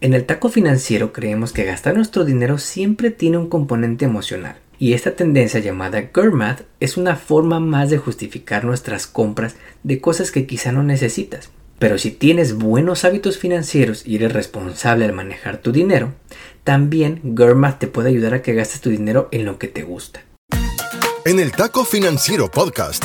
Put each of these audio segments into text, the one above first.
En el taco financiero creemos que gastar nuestro dinero siempre tiene un componente emocional. Y esta tendencia llamada GERMAT es una forma más de justificar nuestras compras de cosas que quizá no necesitas. Pero si tienes buenos hábitos financieros y eres responsable al manejar tu dinero, también GERMAT te puede ayudar a que gastes tu dinero en lo que te gusta. En el Taco Financiero Podcast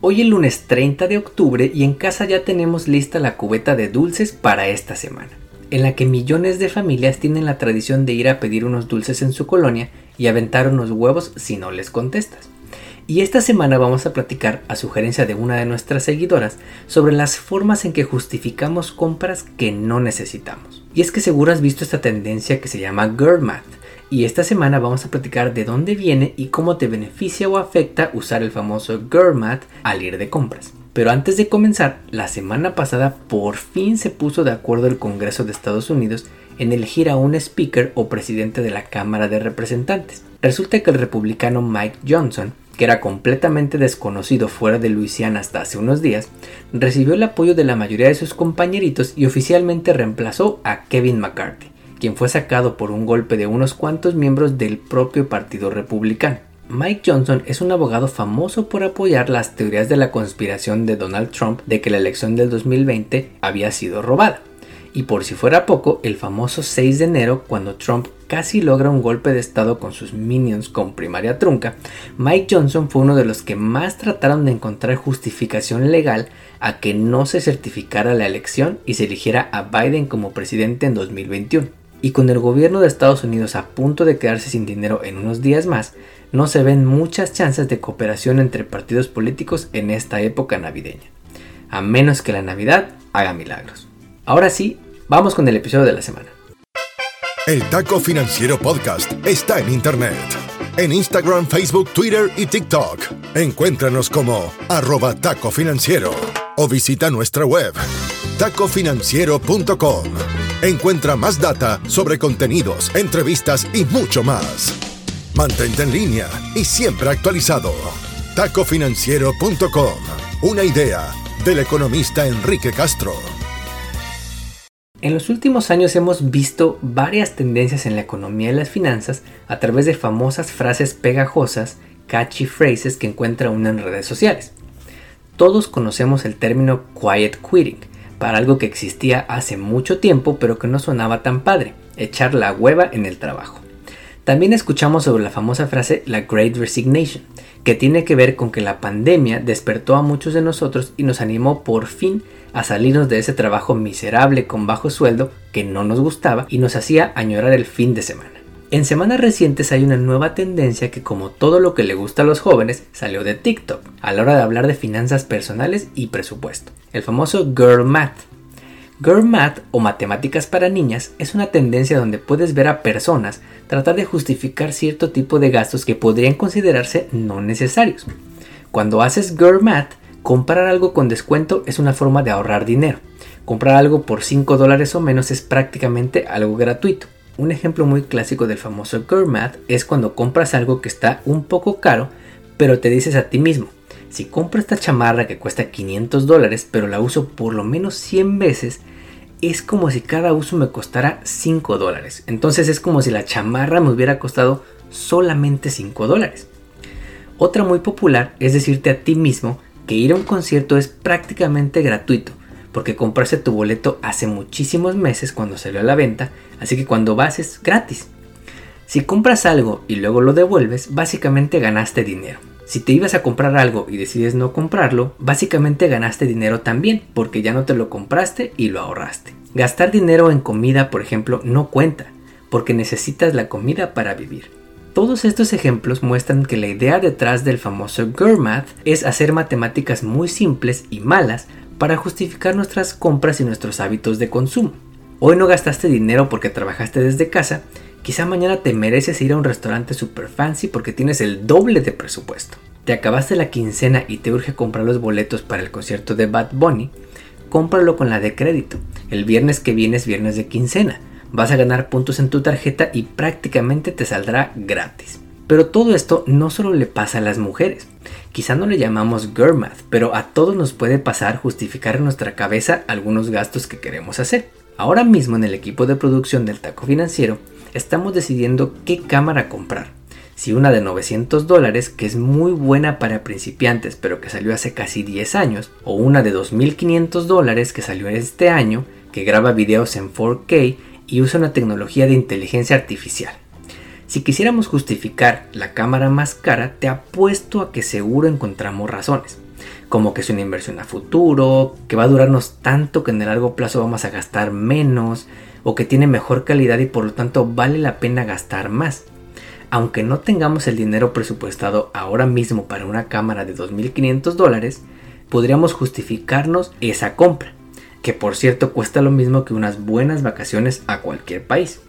Hoy es lunes 30 de octubre y en casa ya tenemos lista la cubeta de dulces para esta semana, en la que millones de familias tienen la tradición de ir a pedir unos dulces en su colonia y aventar unos huevos si no les contestas. Y esta semana vamos a platicar, a sugerencia de una de nuestras seguidoras, sobre las formas en que justificamos compras que no necesitamos. Y es que seguro has visto esta tendencia que se llama Girl Math, y esta semana vamos a platicar de dónde viene y cómo te beneficia o afecta usar el famoso GERMAT al ir de compras. Pero antes de comenzar, la semana pasada por fin se puso de acuerdo el Congreso de Estados Unidos en elegir a un speaker o presidente de la Cámara de Representantes. Resulta que el republicano Mike Johnson, que era completamente desconocido fuera de Luisiana hasta hace unos días, recibió el apoyo de la mayoría de sus compañeritos y oficialmente reemplazó a Kevin McCarthy quien fue sacado por un golpe de unos cuantos miembros del propio Partido Republicano. Mike Johnson es un abogado famoso por apoyar las teorías de la conspiración de Donald Trump de que la elección del 2020 había sido robada. Y por si fuera poco, el famoso 6 de enero, cuando Trump casi logra un golpe de estado con sus minions con primaria trunca, Mike Johnson fue uno de los que más trataron de encontrar justificación legal a que no se certificara la elección y se eligiera a Biden como presidente en 2021 y con el gobierno de Estados Unidos a punto de quedarse sin dinero en unos días más, no se ven muchas chances de cooperación entre partidos políticos en esta época navideña, a menos que la Navidad haga milagros. Ahora sí, vamos con el episodio de la semana. El Taco Financiero Podcast está en Internet. En Instagram, Facebook, Twitter y TikTok. Encuéntranos como arroba taco financiero o visita nuestra web tacofinanciero.com. Encuentra más data sobre contenidos, entrevistas y mucho más. Mantente en línea y siempre actualizado. Tacofinanciero.com. Una idea del economista Enrique Castro. En los últimos años hemos visto varias tendencias en la economía y las finanzas a través de famosas frases pegajosas, catchy phrases que encuentra uno en redes sociales. Todos conocemos el término quiet quitting, para algo que existía hace mucho tiempo pero que no sonaba tan padre, echar la hueva en el trabajo. También escuchamos sobre la famosa frase la Great Resignation, que tiene que ver con que la pandemia despertó a muchos de nosotros y nos animó por fin a salirnos de ese trabajo miserable con bajo sueldo que no nos gustaba y nos hacía añorar el fin de semana. En semanas recientes hay una nueva tendencia que como todo lo que le gusta a los jóvenes salió de TikTok a la hora de hablar de finanzas personales y presupuesto, el famoso Girl Math. Girl Math o matemáticas para niñas es una tendencia donde puedes ver a personas tratar de justificar cierto tipo de gastos que podrían considerarse no necesarios. Cuando haces Girl Math, comprar algo con descuento es una forma de ahorrar dinero. Comprar algo por 5 dólares o menos es prácticamente algo gratuito. Un ejemplo muy clásico del famoso Math es cuando compras algo que está un poco caro, pero te dices a ti mismo, si compro esta chamarra que cuesta 500 dólares, pero la uso por lo menos 100 veces, es como si cada uso me costara 5 dólares. Entonces es como si la chamarra me hubiera costado solamente 5 dólares. Otra muy popular es decirte a ti mismo que ir a un concierto es prácticamente gratuito porque compraste tu boleto hace muchísimos meses cuando salió a la venta, así que cuando vas es gratis. Si compras algo y luego lo devuelves, básicamente ganaste dinero. Si te ibas a comprar algo y decides no comprarlo, básicamente ganaste dinero también, porque ya no te lo compraste y lo ahorraste. Gastar dinero en comida, por ejemplo, no cuenta, porque necesitas la comida para vivir. Todos estos ejemplos muestran que la idea detrás del famoso Math es hacer matemáticas muy simples y malas para justificar nuestras compras y nuestros hábitos de consumo. Hoy no gastaste dinero porque trabajaste desde casa, quizá mañana te mereces ir a un restaurante super fancy porque tienes el doble de presupuesto. Te acabaste la quincena y te urge comprar los boletos para el concierto de Bad Bunny, cómpralo con la de crédito. El viernes que viene es viernes de quincena. Vas a ganar puntos en tu tarjeta y prácticamente te saldrá gratis. Pero todo esto no solo le pasa a las mujeres. Quizá no le llamamos girl math, pero a todos nos puede pasar justificar en nuestra cabeza algunos gastos que queremos hacer. Ahora mismo en el equipo de producción del taco financiero estamos decidiendo qué cámara comprar. Si una de 900 dólares, que es muy buena para principiantes pero que salió hace casi 10 años, o una de 2.500 dólares que salió este año, que graba videos en 4K y usa una tecnología de inteligencia artificial. Si quisiéramos justificar la cámara más cara, te apuesto a que seguro encontramos razones como que es una inversión a futuro, que va a durarnos tanto que en el largo plazo vamos a gastar menos, o que tiene mejor calidad y por lo tanto vale la pena gastar más. Aunque no tengamos el dinero presupuestado ahora mismo para una cámara de 2.500 dólares, podríamos justificarnos esa compra, que por cierto cuesta lo mismo que unas buenas vacaciones a cualquier país.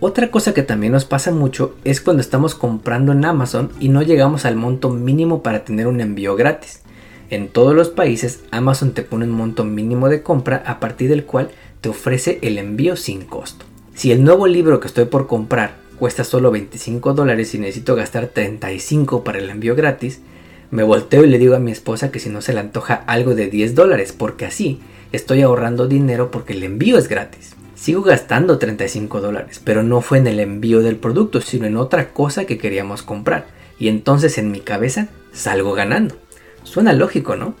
Otra cosa que también nos pasa mucho es cuando estamos comprando en Amazon y no llegamos al monto mínimo para tener un envío gratis. En todos los países Amazon te pone un monto mínimo de compra a partir del cual te ofrece el envío sin costo. Si el nuevo libro que estoy por comprar cuesta solo 25 dólares y necesito gastar 35 para el envío gratis, me volteo y le digo a mi esposa que si no se le antoja algo de 10 dólares porque así estoy ahorrando dinero porque el envío es gratis. Sigo gastando 35 dólares, pero no fue en el envío del producto, sino en otra cosa que queríamos comprar. Y entonces en mi cabeza salgo ganando. Suena lógico, ¿no?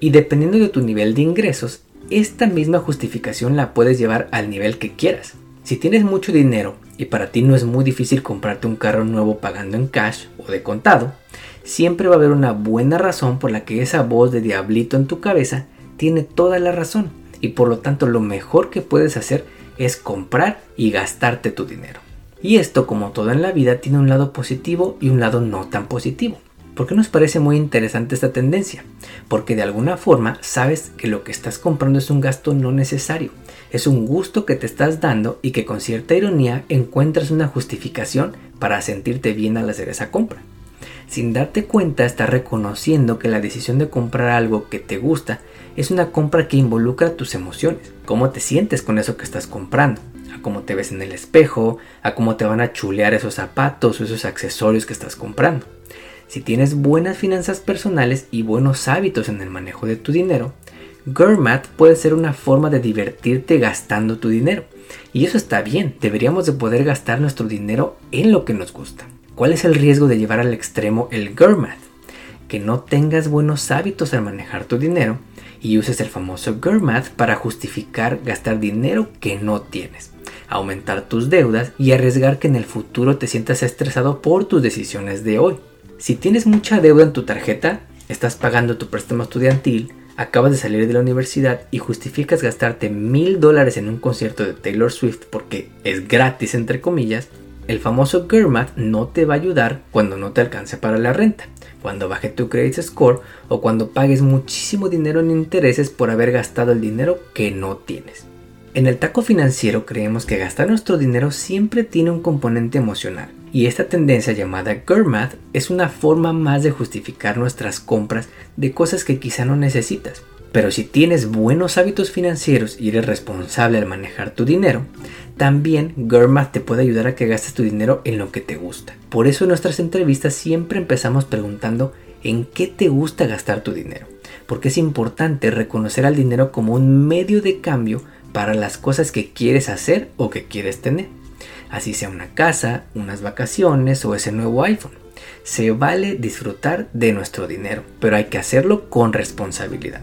Y dependiendo de tu nivel de ingresos, esta misma justificación la puedes llevar al nivel que quieras. Si tienes mucho dinero y para ti no es muy difícil comprarte un carro nuevo pagando en cash o de contado, siempre va a haber una buena razón por la que esa voz de diablito en tu cabeza tiene toda la razón y por lo tanto lo mejor que puedes hacer es comprar y gastarte tu dinero. Y esto como todo en la vida tiene un lado positivo y un lado no tan positivo. ¿Por qué nos parece muy interesante esta tendencia? Porque de alguna forma sabes que lo que estás comprando es un gasto no necesario, es un gusto que te estás dando y que con cierta ironía encuentras una justificación para sentirte bien al hacer esa compra. Sin darte cuenta estás reconociendo que la decisión de comprar algo que te gusta es una compra que involucra tus emociones, cómo te sientes con eso que estás comprando, a cómo te ves en el espejo, a cómo te van a chulear esos zapatos o esos accesorios que estás comprando. Si tienes buenas finanzas personales y buenos hábitos en el manejo de tu dinero, Gurmat puede ser una forma de divertirte gastando tu dinero. Y eso está bien, deberíamos de poder gastar nuestro dinero en lo que nos gusta. ¿Cuál es el riesgo de llevar al extremo el Gurmat? Que no tengas buenos hábitos al manejar tu dinero y uses el famoso Gurmat para justificar gastar dinero que no tienes, aumentar tus deudas y arriesgar que en el futuro te sientas estresado por tus decisiones de hoy. Si tienes mucha deuda en tu tarjeta, estás pagando tu préstamo estudiantil, acabas de salir de la universidad y justificas gastarte mil dólares en un concierto de Taylor Swift porque es gratis entre comillas, el famoso GERMAT no te va a ayudar cuando no te alcance para la renta, cuando baje tu credit score o cuando pagues muchísimo dinero en intereses por haber gastado el dinero que no tienes. En el taco financiero creemos que gastar nuestro dinero siempre tiene un componente emocional y esta tendencia llamada GERMAT es una forma más de justificar nuestras compras de cosas que quizá no necesitas. Pero si tienes buenos hábitos financieros y eres responsable al manejar tu dinero, también GERMAT te puede ayudar a que gastes tu dinero en lo que te gusta. Por eso en nuestras entrevistas siempre empezamos preguntando en qué te gusta gastar tu dinero. Porque es importante reconocer al dinero como un medio de cambio para las cosas que quieres hacer o que quieres tener así sea una casa, unas vacaciones o ese nuevo iPhone. Se vale disfrutar de nuestro dinero, pero hay que hacerlo con responsabilidad.